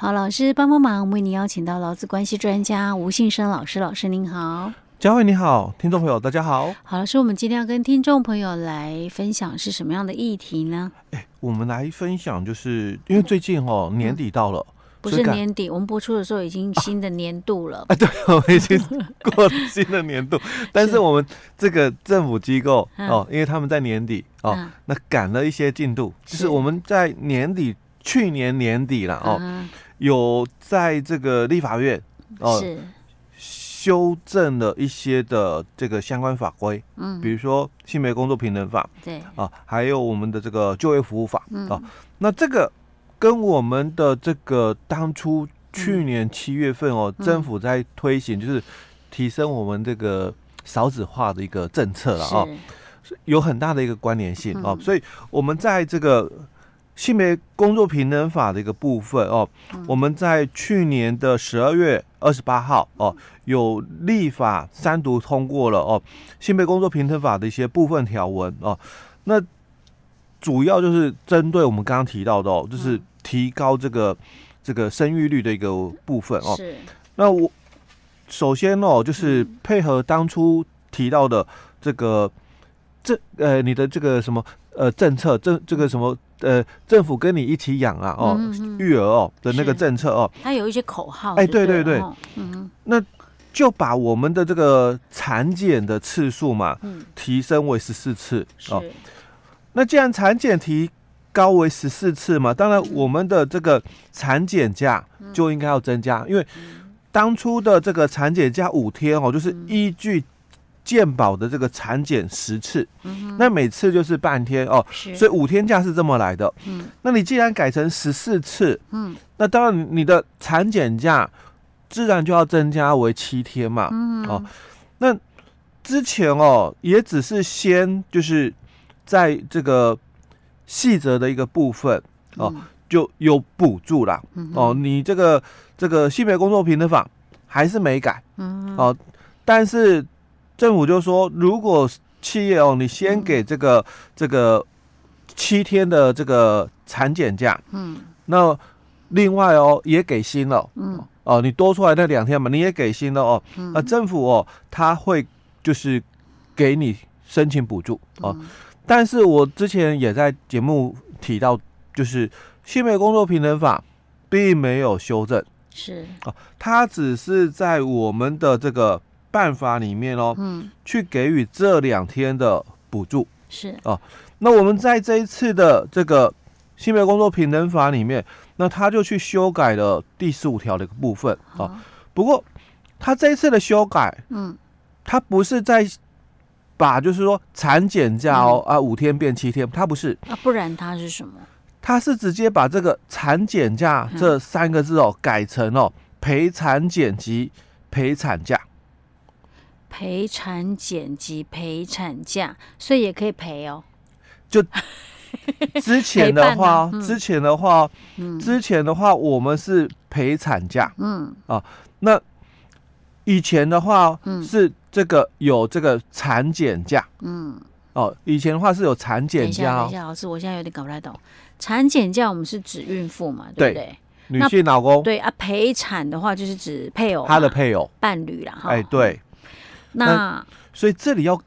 好，老师帮帮忙，为您邀请到劳资关系专家吴信生老师，老师您好。佳慧你好，听众朋友大家好。好，老师，我们今天要跟听众朋友来分享是什么样的议题呢？哎，我们来分享，就是因为最近哦、嗯、年底到了，不是年底，我们播出的时候已经新的年度了。啊，啊对，我们已经过了新的年度，但是我们这个政府机构哦，因为他们在年底哦，嗯、那赶了一些进度，就是我们在年底，去年年底了哦，嗯、有在这个立法院哦。是修正了一些的这个相关法规，嗯，比如说性别工作平等法，对。啊，还有我们的这个就业服务法，嗯。啊，那这个跟我们的这个当初去年七月份哦，嗯、政府在推行就是提升我们这个少子化的一个政策了啊，有很大的一个关联性啊，所以我们在这个。性别工作平等法的一个部分哦，嗯、我们在去年的十二月二十八号哦，有立法三读通过了哦，性别工作平等法的一些部分条文哦，那主要就是针对我们刚刚提到的哦，就是提高这个这个生育率的一个部分哦。是。那我首先哦，就是配合当初提到的这个这呃你的这个什么呃政策政这个什么。呃，政府跟你一起养啊，哦，育儿哦的那个政策哦，它有一些口号，哎，对对对，嗯，那就把我们的这个产检的次数嘛，嗯，提升为十四次哦。那既然产检提高为十四次嘛，当然我们的这个产检假就应该要增加，因为当初的这个产检假五天哦，就是依据。健保的这个产检十次，嗯、那每次就是半天哦，所以五天假是这么来的。嗯，那你既然改成十四次，嗯，那当然你的产检假自然就要增加为七天嘛。嗯，哦，那之前哦也只是先就是在这个细则的一个部分哦、嗯、就有补助啦。嗯、哦，你这个这个性别工作平等法还是没改。嗯，哦，但是。政府就说，如果企业哦，你先给这个、嗯、这个七天的这个产检假，嗯，那另外哦也给薪了，嗯，哦，你多出来那两天嘛，你也给薪了哦，嗯、啊，政府哦他会就是给你申请补助哦，嗯、但是我之前也在节目提到，就是性别工作平等法并没有修正，是。哦，它只是在我们的这个。办法里面哦，嗯，去给予这两天的补助是哦、啊。那我们在这一次的这个性别工作平等法里面，那他就去修改了第十五条的一个部分啊。哦、不过他这一次的修改，嗯，他不是在把就是说产检假哦、嗯、啊五天变七天，他不是啊，不然他是什么？他是直接把这个产检假这三个字哦、嗯、改成哦陪产检及陪产假。陪产检及陪产假，所以也可以陪哦。就 之前的话，嗯、之前的话，嗯、之前的话，我们是陪产假，嗯啊，那以前的话，嗯，是这个有这个产检假，嗯哦，以前的话是有产检假。等一下，老师，我现在有点搞不太懂。产检假我们是指孕妇嘛，对不对？女性老公。对啊，陪产的话就是指配偶，他的配偶、伴侣啦。哈。哎，对。那，那所以这里要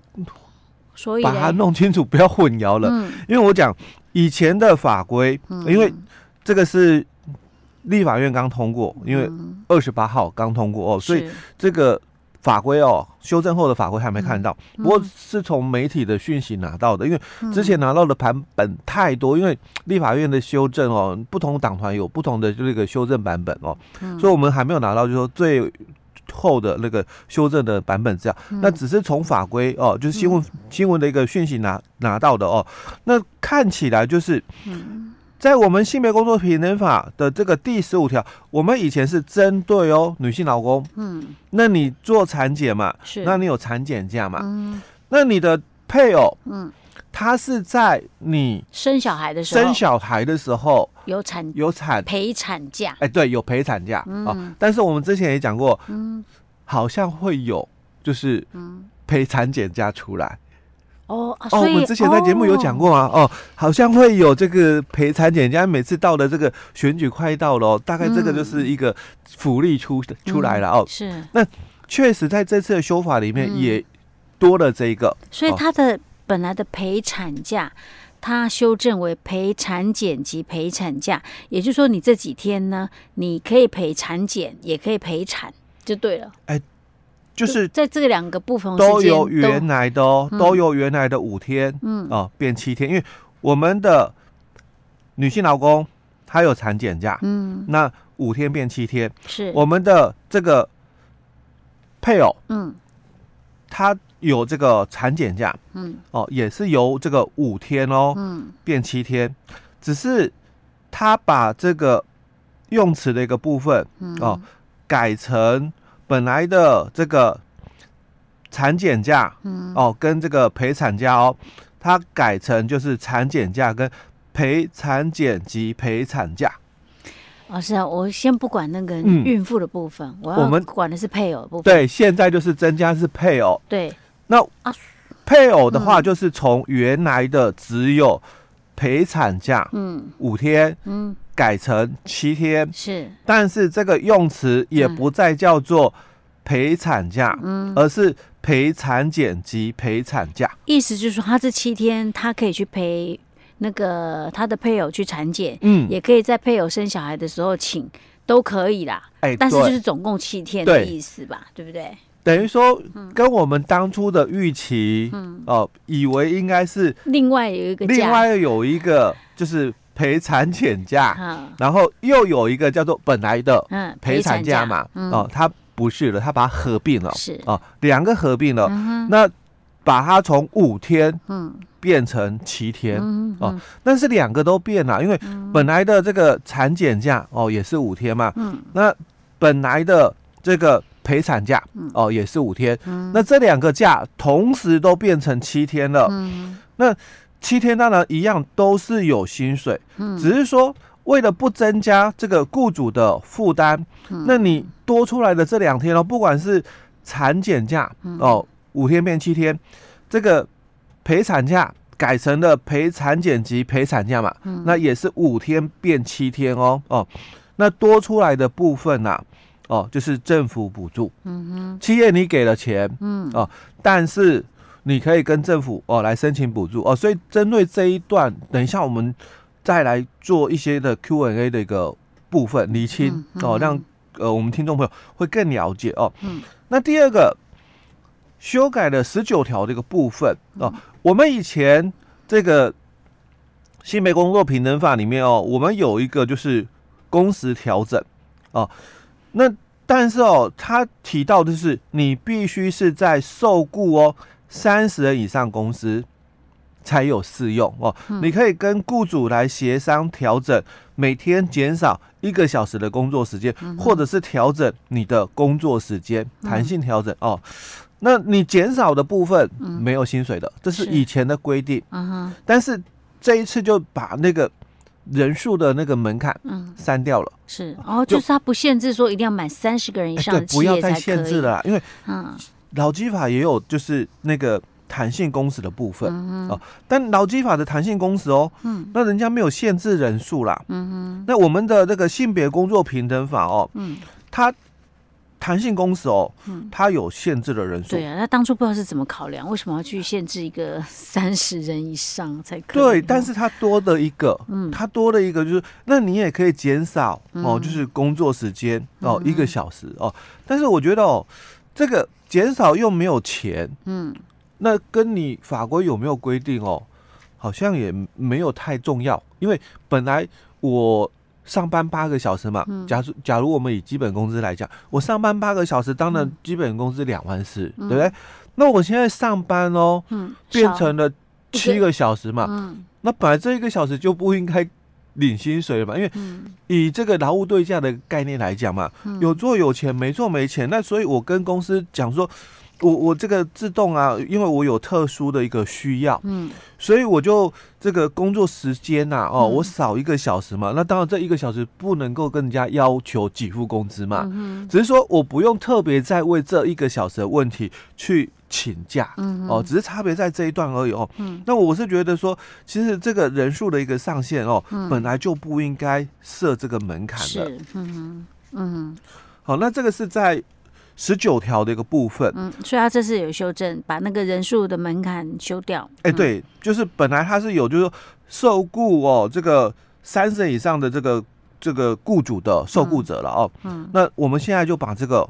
所以把它弄清楚，不要混淆了。嗯、因为我讲以前的法规，嗯、因为这个是立法院刚通过，嗯、因为二十八号刚通过哦，是所以这个法规哦，修正后的法规还没看到。嗯、不过是从媒体的讯息拿到的，因为之前拿到的版本太多，因为立法院的修正哦，不同党团有不同的这个修正版本哦，嗯、所以我们还没有拿到，就是说最。后的那个修正的版本这样，嗯、那只是从法规哦，就是新闻、嗯、新闻的一个讯息拿拿到的哦。那看起来就是，在我们性别工作平等法的这个第十五条，我们以前是针对哦女性劳工，嗯，那你做产检嘛，是，那你有产检假嘛，嗯，那你的配偶，嗯。他是在你生小孩的时候，生小孩的时候有产有产陪产假，哎，对，有陪产假啊。但是我们之前也讲过，嗯，好像会有就是嗯。陪产检假出来，哦哦，我们之前在节目有讲过啊，哦，好像会有这个陪产检假，每次到了这个选举快到了，大概这个就是一个福利出出来了哦。是，那确实在这次的修法里面也多了这一个，所以他的本来的陪产假，它修正为陪产检及陪产假，也就是说你这几天呢，你可以陪产检，也可以陪产，就对了。哎。就是在这两个部分都有原来的哦，都有原来的五天，嗯。哦变七天，因为我们的女性劳工她有产检假，嗯，那五天变七天，是。我们的这个配偶，嗯，她有这个产检假，嗯哦，也是由这个五天哦，嗯变七天，只是他把这个用词的一个部分，嗯哦改成。本来的这个产检假，嗯，哦，跟这个陪产假哦，他改成就是产检假跟陪产检及陪产假。老师啊，我先不管那个孕妇的部分，嗯、我要我们管的是配偶的部分。对，现在就是增加是配偶。对，那啊，配偶的话就是从原来的只有陪产假，嗯，五天，嗯。改成七天是，但是这个用词也不再叫做陪产假，嗯，而是陪产检及陪产假。意思就是说，他这七天他可以去陪那个他的配偶去产检，嗯，也可以在配偶生小孩的时候请，都可以啦。哎，但是就是总共七天的意思吧，对，对不对？等于说，跟我们当初的预期，嗯，哦、呃，以为应该是另外有一个，另外有一个就是。陪产检假，然后又有一个叫做本来的陪产假嘛，哦，它不是了，它把它合并了，是。哦，两个合并了，那把它从五天嗯。变成七天哦，但是两个都变了，因为本来的这个产检假哦也是五天嘛，嗯，那本来的这个陪产假哦也是五天，那这两个假同时都变成七天了，嗯，那。七天当然一样都是有薪水，嗯，只是说为了不增加这个雇主的负担，嗯，那你多出来的这两天哦，不管是产检假哦，五天变七天，这个陪产假改成了陪产检及陪产假嘛，那也是五天变七天哦哦，那多出来的部分呐，哦，就是政府补助，嗯哼，企业你给了钱，嗯哦，但是。你可以跟政府哦来申请补助哦，所以针对这一段，等一下我们再来做一些的 Q&A 的一个部分厘清哦，让呃我们听众朋友会更了解哦。嗯，那第二个修改了十九条这个部分哦，我们以前这个性别工作平等法里面哦，我们有一个就是工时调整哦，那但是哦，他提到的是你必须是在受雇哦。三十人以上公司才有适用哦。你可以跟雇主来协商调整，每天减少一个小时的工作时间，或者是调整你的工作时间，弹性调整哦。那你减少的部分没有薪水的，这是以前的规定。但是这一次就把那个人数的那个门槛嗯。删掉了。是。哦，就是他不限制说一定要满三十个人以上的企业才可以，不要再限制了，因为嗯。劳基法也有就是那个弹性工时的部分、嗯、哦，但劳基法的弹性工时哦，嗯，那人家没有限制人数啦，嗯哼，那我们的那个性别工作平等法哦，嗯，它弹性工时哦，嗯，它有限制的人数，对啊，那当初不知道是怎么考量，为什么要去限制一个 三十人以上才可以？对，但是它多的一个，嗯，它多的一个就是，那你也可以减少哦，就是工作时间哦，一个小时哦，但是我觉得哦，这个。减少又没有钱，嗯，那跟你法规有没有规定哦？好像也没有太重要，因为本来我上班八个小时嘛，假如假如我们以基本工资来讲，我上班八个小时，当然基本工资两万四，对不对？那我现在上班哦，嗯，变成了七个小时嘛，嗯，那本来这一个小时就不应该。领薪水了嘛？因为以这个劳务对价的概念来讲嘛，有做有钱，没做没钱。那所以我跟公司讲说，我我这个自动啊，因为我有特殊的一个需要，嗯，所以我就这个工作时间呐，哦，我少一个小时嘛。那当然这一个小时不能够跟人家要求给付工资嘛，嗯只是说我不用特别再为这一个小时的问题去。请假，嗯哦，只是差别在这一段而已哦。嗯，那我是觉得说，其实这个人数的一个上限哦，嗯、本来就不应该设这个门槛的。嗯嗯，好，那这个是在十九条的一个部分。嗯，所以他这次有修正，把那个人数的门槛修掉。哎、嗯欸，对，就是本来他是有，就是说受雇哦，这个三十以上的这个这个雇主的受雇者了哦。嗯，那我们现在就把这个。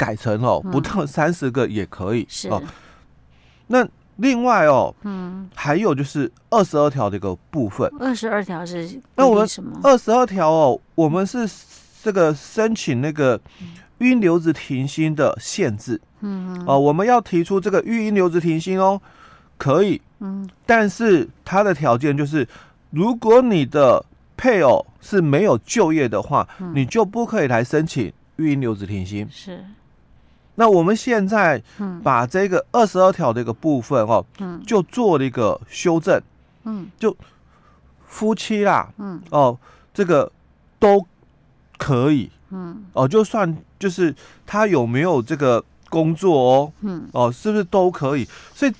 改成哦，不到三十个也可以、嗯、哦。那另外哦，嗯，还有就是二十二条的一个部分。二十二条是那我们什么？二十二条哦，我们是这个申请那个育婴留职停薪的限制。嗯嗯。哦，我们要提出这个育婴留职停薪哦，可以。嗯。但是它的条件就是，如果你的配偶是没有就业的话，嗯、你就不可以来申请育婴留职停薪。是。那我们现在把这个二十二条的一个部分哦，嗯，就做了一个修正，嗯，就夫妻啦，嗯，哦，这个都可以，嗯，哦，就算就是他有没有这个工作哦，嗯，哦，是不是都可以？所以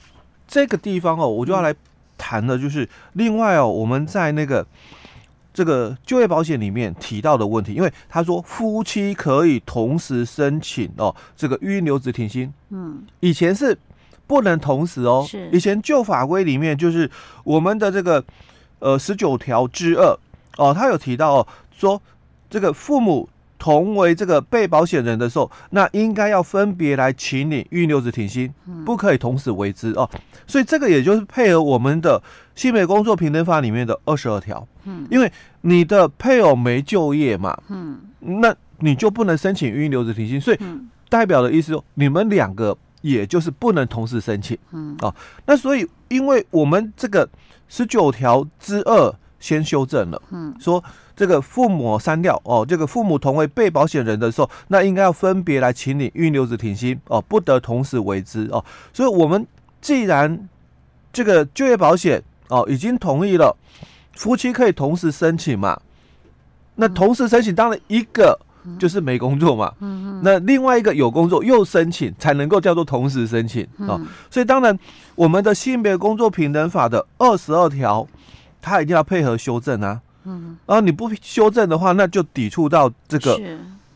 这个地方哦，我就要来谈的就是另外哦，我们在那个。这个就业保险里面提到的问题，因为他说夫妻可以同时申请哦，这个育婴留职停薪。嗯，以前是不能同时哦。是。以前旧法规里面就是我们的这个呃十九条之二哦，他有提到哦，说这个父母同为这个被保险人的时候，那应该要分别来请领预留职停薪，不可以同时为之哦。所以这个也就是配合我们的性别工作平等法里面的二十二条。嗯，因为你的配偶没就业嘛，嗯，那你就不能申请预留职停薪，所以代表的意思说，你们两个也就是不能同时申请，嗯，哦，那所以因为我们这个十九条之二先修正了，嗯，说这个父母删掉哦，这个父母同为被保险人的时候，那应该要分别来请领预留职停薪哦，不得同时为之哦，所以我们既然这个就业保险哦已经同意了。夫妻可以同时申请嘛？那同时申请，当然一个就是没工作嘛。嗯，那另外一个有工作又申请，才能够叫做同时申请啊。所以当然，我们的性别工作平等法的二十二条，它一定要配合修正啊。嗯，然后你不修正的话，那就抵触到这个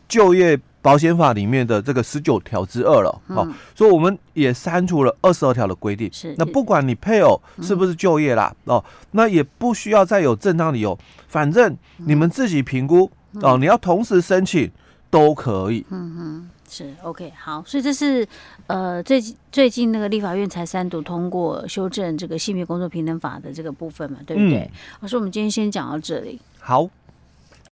就业。保险法里面的这个十九条之二了，嗯、哦，所以我们也删除了二十二条的规定。是，那不管你配偶是不是就业啦，嗯、哦，那也不需要再有正当理由，反正你们自己评估、嗯、哦，你要同时申请都可以。嗯嗯，是 OK 好，所以这是呃最最近那个立法院才三读通过修正这个性别工作平等法的这个部分嘛，对不对？老师、嗯，我们今天先讲到这里。好。